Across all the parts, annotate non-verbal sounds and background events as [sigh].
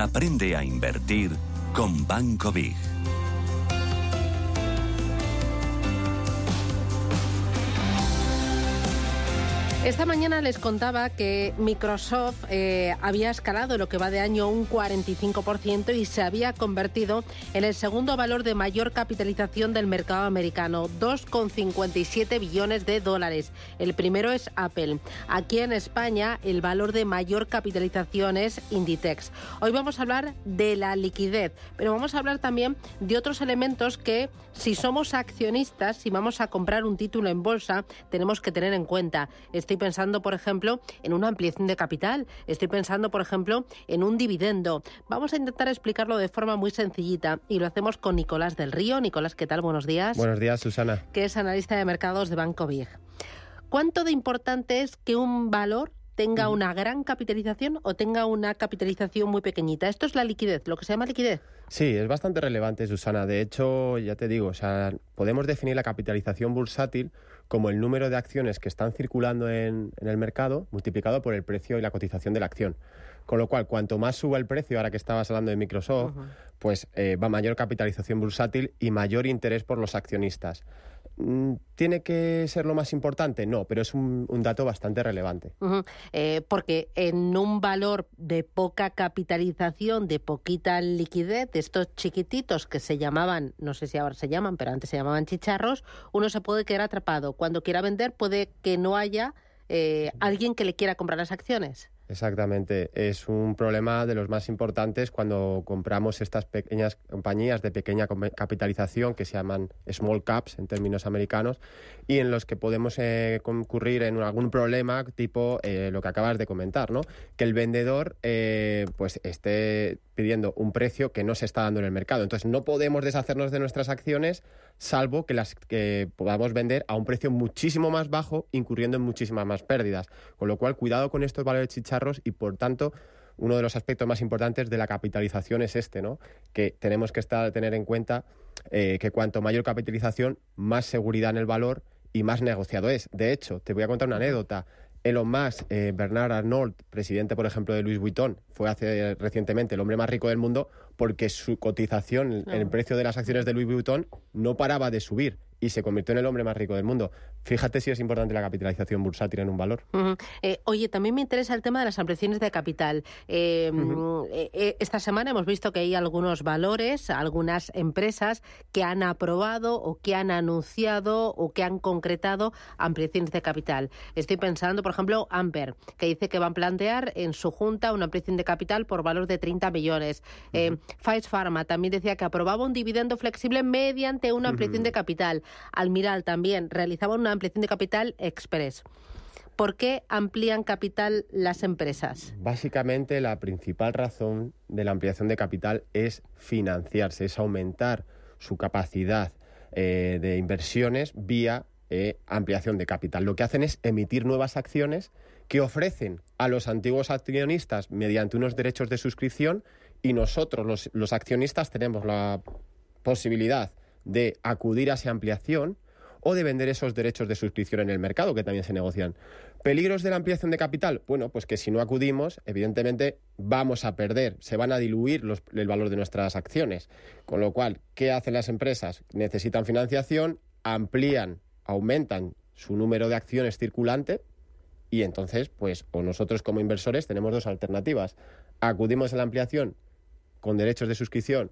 Aprende a invertir con Banco Big. Esta mañana les contaba que Microsoft eh, había escalado lo que va de año un 45% y se había convertido en el segundo valor de mayor capitalización del mercado americano, 2,57 billones de dólares. El primero es Apple. Aquí en España el valor de mayor capitalización es Inditex. Hoy vamos a hablar de la liquidez, pero vamos a hablar también de otros elementos que si somos accionistas, si vamos a comprar un título en bolsa, tenemos que tener en cuenta. Estoy pensando, por ejemplo, en una ampliación de capital. Estoy pensando, por ejemplo, en un dividendo. Vamos a intentar explicarlo de forma muy sencillita y lo hacemos con Nicolás del Río. Nicolás, ¿qué tal? Buenos días. Buenos días, Susana. Que es analista de mercados de Banco Big. ¿Cuánto de importante es que un valor tenga una gran capitalización o tenga una capitalización muy pequeñita. Esto es la liquidez, lo que se llama liquidez. Sí, es bastante relevante, Susana. De hecho, ya te digo, o sea, podemos definir la capitalización bursátil como el número de acciones que están circulando en, el mercado multiplicado por el precio y la cotización de la acción. Con lo cual, cuanto más suba el precio, ahora que estabas hablando de Microsoft, pues eh, va mayor capitalización bursátil y mayor interés por los accionistas. Mm, ¿Tiene que ser lo más importante? No, pero es un, dato bastante relevante. Eh, porque en un valor de poca capitalización, de poquita liquidez, de estos chiquititos que se llamaban, no sé si ahora se llaman, pero antes se llamaban chicharros, uno se puede quedar atrapado. Cuando quiera vender puede que no haya eh, alguien que le quiera comprar las acciones. Exactamente, es un problema de los más importantes cuando compramos estas pequeñas compañías de pequeña capitalización que se llaman small caps en términos americanos y en los que podemos eh, concurrir en algún problema tipo eh, lo que acabas de comentar, ¿no? Que el vendedor eh, pues esté pidiendo un precio que no se está dando en el mercado. Entonces no podemos deshacernos de nuestras acciones salvo que las que podamos vender a un precio muchísimo más bajo, incurriendo en muchísimas más pérdidas. Con lo cual, cuidado con estos valores chicharros y por tanto uno de los aspectos más importantes de la capitalización es este, ¿no? Que tenemos que estar, tener en cuenta que cuanto mayor capitalización, más seguridad en el valor y más negociado es. De hecho, te voy a contar una anécdota. Elon Musk, eh, Bernard Arnault, presidente, por ejemplo, de Louis Vuitton, fue hace recientemente el hombre más rico del mundo porque su cotización, el precio de las acciones de Louis Vuitton, no paraba de subir y se convirtió en el hombre más rico del mundo. Fíjate si es importante la capitalización bursátil en un valor. Eh, oye, también me interesa el tema de las ampliaciones de capital. Em, eh, esta semana hemos visto que hay algunos valores, algunas empresas que han aprobado o que han anunciado o que han concretado ampliaciones de capital. Estoy pensando, por ejemplo, Amper, que dice que va a plantear en su junta una ampliación de capital por valor de 30 millones. Eh, Pfizer Pharma también decía que aprobaba un dividendo flexible mediante una ampliación de capital. Almiral también realizaba una ampliación de capital express. ¿Por qué amplían capital las empresas? Básicamente la principal razón de la ampliación de capital es financiarse, es aumentar su capacidad eh, de inversiones vía eh, ampliación de capital. Lo que hacen es emitir nuevas acciones que ofrecen a los antiguos accionistas mediante unos derechos de suscripción y nosotros, los accionistas, tenemos la posibilidad de acudir a esa ampliación o de vender esos derechos de suscripción en el mercado que también se negocian. ¿Peligros de la ampliación de capital? Bueno, pues que si no acudimos, evidentemente vamos a perder, se van a diluir el valor de nuestras acciones. Con lo cual, ¿qué hacen las empresas? Necesitan financiación, amplían, aumentan su número de acciones circulante y entonces, pues, o nosotros como inversores tenemos dos alternativas. Acudimos a la ampliación con derechos de suscripción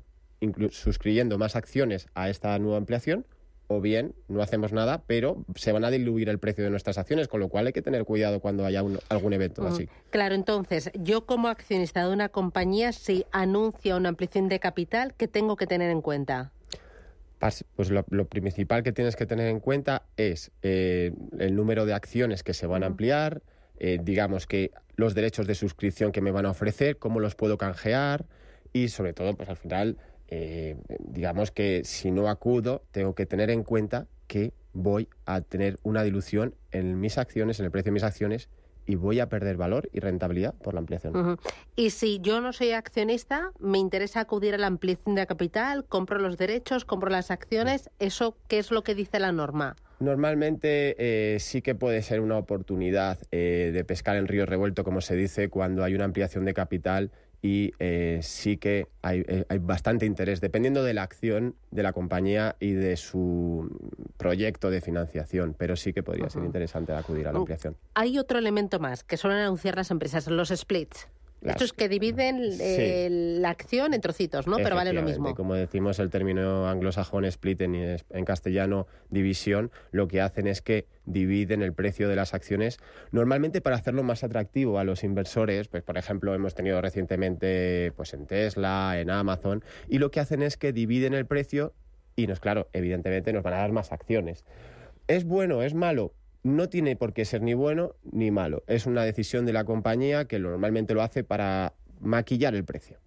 suscribiendo más acciones a esta nueva ampliación o bien no hacemos nada, pero se van a diluir el precio de nuestras acciones, con lo cual hay que tener cuidado cuando haya algún evento así. Claro, entonces, yo como accionista de una compañía, si anuncia una ampliación de capital, ¿qué tengo que tener en cuenta? Pues lo, principal que tienes que tener en cuenta es eh, el número de acciones que se van a ampliar, eh, digamos que los derechos de suscripción que me van a ofrecer, cómo los puedo canjear y sobre todo, pues al final eh, digamos que si no acudo, tengo que tener en cuenta que voy a tener una dilución en mis acciones, en el precio de mis acciones, y voy a perder valor y rentabilidad por la ampliación. Y si yo no soy accionista, me interesa acudir a la ampliación de capital, compro los derechos, compro las acciones, ¿eso qué es lo que dice la norma? Normalmente eh, sí que puede ser una oportunidad eh, de pescar en río revuelto, como se dice, cuando hay una ampliación de capital y eh, sí que hay, eh, hay, bastante interés, dependiendo de la acción de la compañía y de su proyecto de financiación, pero sí que podría ser interesante acudir a la ampliación. Hay otro elemento más que suelen anunciar las empresas, los splits. Esto es que dividen la acción en trocitos, ¿no? Pero vale lo mismo. Como decimos el término anglosajón split en, en, castellano división, lo que hacen es que dividen el precio de las acciones normalmente para hacerlo más atractivo a los inversores. Pues por ejemplo hemos tenido recientemente pues en Tesla, en Amazon y lo que hacen es que dividen el precio y nos claro, evidentemente nos van a dar más acciones. ¿Es bueno? ¿Es malo? No tiene por qué ser ni bueno ni malo. Es una decisión de la compañía que normalmente lo hace para maquillar el precio.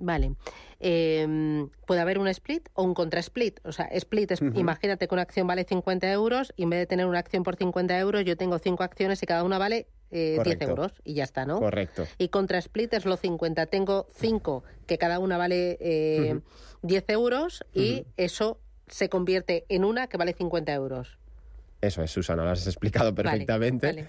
Vale. Em, puede haber un split o un contra-split. O sea, split es, imagínate que una acción vale 50 euros y en vez de tener una acción por 50 euros, yo tengo cinco acciones y cada una vale 10 eh, euros y ya está, ¿no? Correcto. Y contra-split es lo 50. Tengo cinco que cada una vale 10 eh, euros y eso se convierte en una que vale 50 euros. Eso es, Susana, lo has explicado perfectamente.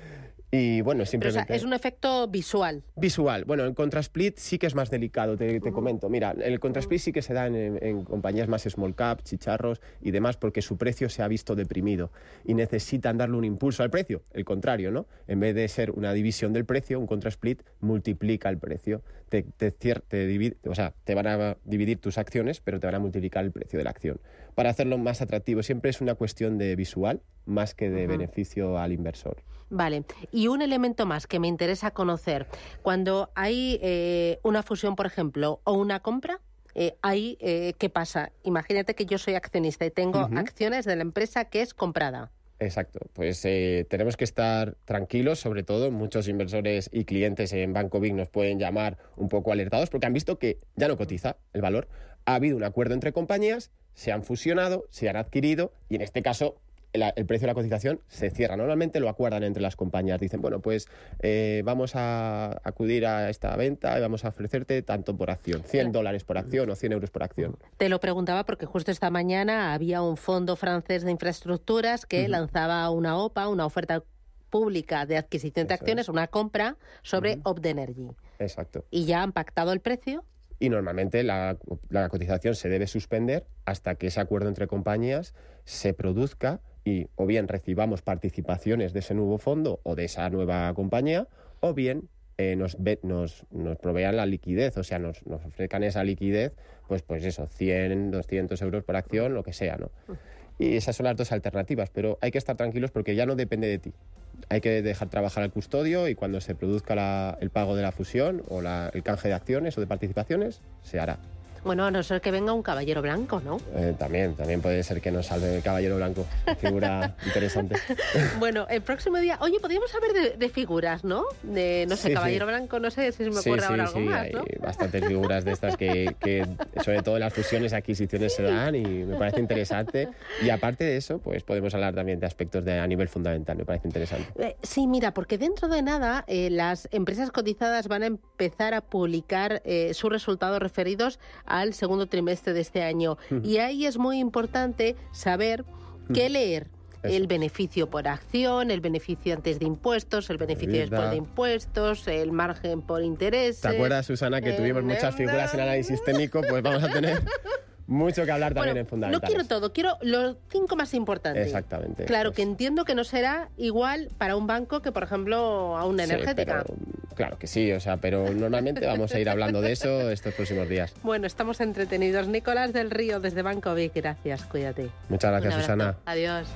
Y bueno, simplemente... es un efecto visual. Visual. Bueno, el contrasplit sí que es más delicado, te, comento. Mira, el contrasplit sí que se da en, compañías más small cap, chicharros y demás, porque su precio se ha visto deprimido y necesitan darle un impulso al precio. El contrario, ¿no? En vez de ser una división del precio, un contrasplit multiplica el precio. Te, te, te divide, o sea, te van a dividir tus acciones, pero te van a multiplicar el precio de la acción. Para hacerlo más atractivo, siempre es una cuestión de visual más que de beneficio al inversor. Vale. Y un elemento más que me interesa conocer. Cuando hay eh, una fusión, por ejemplo, o una compra, eh, ahí, eh, ¿qué pasa? Imagínate que yo soy accionista y tengo acciones de la empresa que es comprada. Exacto, pues tenemos que estar tranquilos, sobre todo muchos inversores y clientes en Banco Big nos pueden llamar un poco alertados porque han visto que ya no cotiza el valor. Ha habido un acuerdo entre compañías, se han fusionado, se han adquirido y en este caso el precio de la cotización se cierra. Normalmente lo acuerdan entre las compañías. Dicen, bueno, pues eh, vamos a acudir a esta venta y vamos a ofrecerte tanto por acción, 100 dólares por acción o 100 euros por acción. Te lo preguntaba porque justo esta mañana había un fondo francés de infraestructuras que lanzaba una OPA, una oferta pública de adquisición de acciones, una compra sobre uh Energy. Exacto. Y ya han pactado el precio y normalmente la, la, cotización se debe suspender hasta que ese acuerdo entre compañías se produzca y o bien recibamos participaciones de ese nuevo fondo o de esa nueva compañía, o bien eh, nos, nos, nos, provean la liquidez, o sea, nos, nos ofrezcan esa liquidez, pues, pues eso, 100, 200 euros por acción, lo que sea, ¿no? Y esas son las dos alternativas, pero hay que estar tranquilos porque ya no depende de ti. Hay que dejar trabajar al custodio y cuando se produzca el pago de la fusión o el canje de acciones o de participaciones, se hará. Bueno, a no ser que venga un caballero blanco, ¿no? Eh, también, también puede ser que nos salve el caballero blanco. Figura [laughs] interesante. bueno, el próximo día, oye, podríamos saber de, figuras, ¿no? De, no sé, caballero blanco, no sé si me acuerdo ahora algo más, ¿no? hay bastantes figuras de estas que, que, sobre todo las fusiones y adquisiciones se dan y me parece interesante. Y aparte de eso, pues podemos hablar también de aspectos de, a nivel fundamental, me parece interesante. Eh, sí, mira, porque dentro de nada eh, las empresas cotizadas van a empezar a publicar sus resultados referidos al segundo trimestre de este año. Y ahí es muy importante saber qué leer. El beneficio por acción, el beneficio antes de impuestos, el beneficio después de impuestos, el margen por interés. ¿Te acuerdas, Susana, que tuvimos muchas figuras en análisis técnico? Pues vamos a tener [laughs] mucho que hablar también en fundamentales. No quiero todo, quiero los cinco más importantes. Exactamente. Claro, que entiendo que no será igual para un banco que, por ejemplo, a una energética. Claro que sí, o sea, pero normalmente vamos a ir hablando de eso estos próximos días. Bueno, estamos entretenidos. Nicolás del Río, desde Banco Vic, gracias, cuídate. Muchas gracias, Susana. Adiós.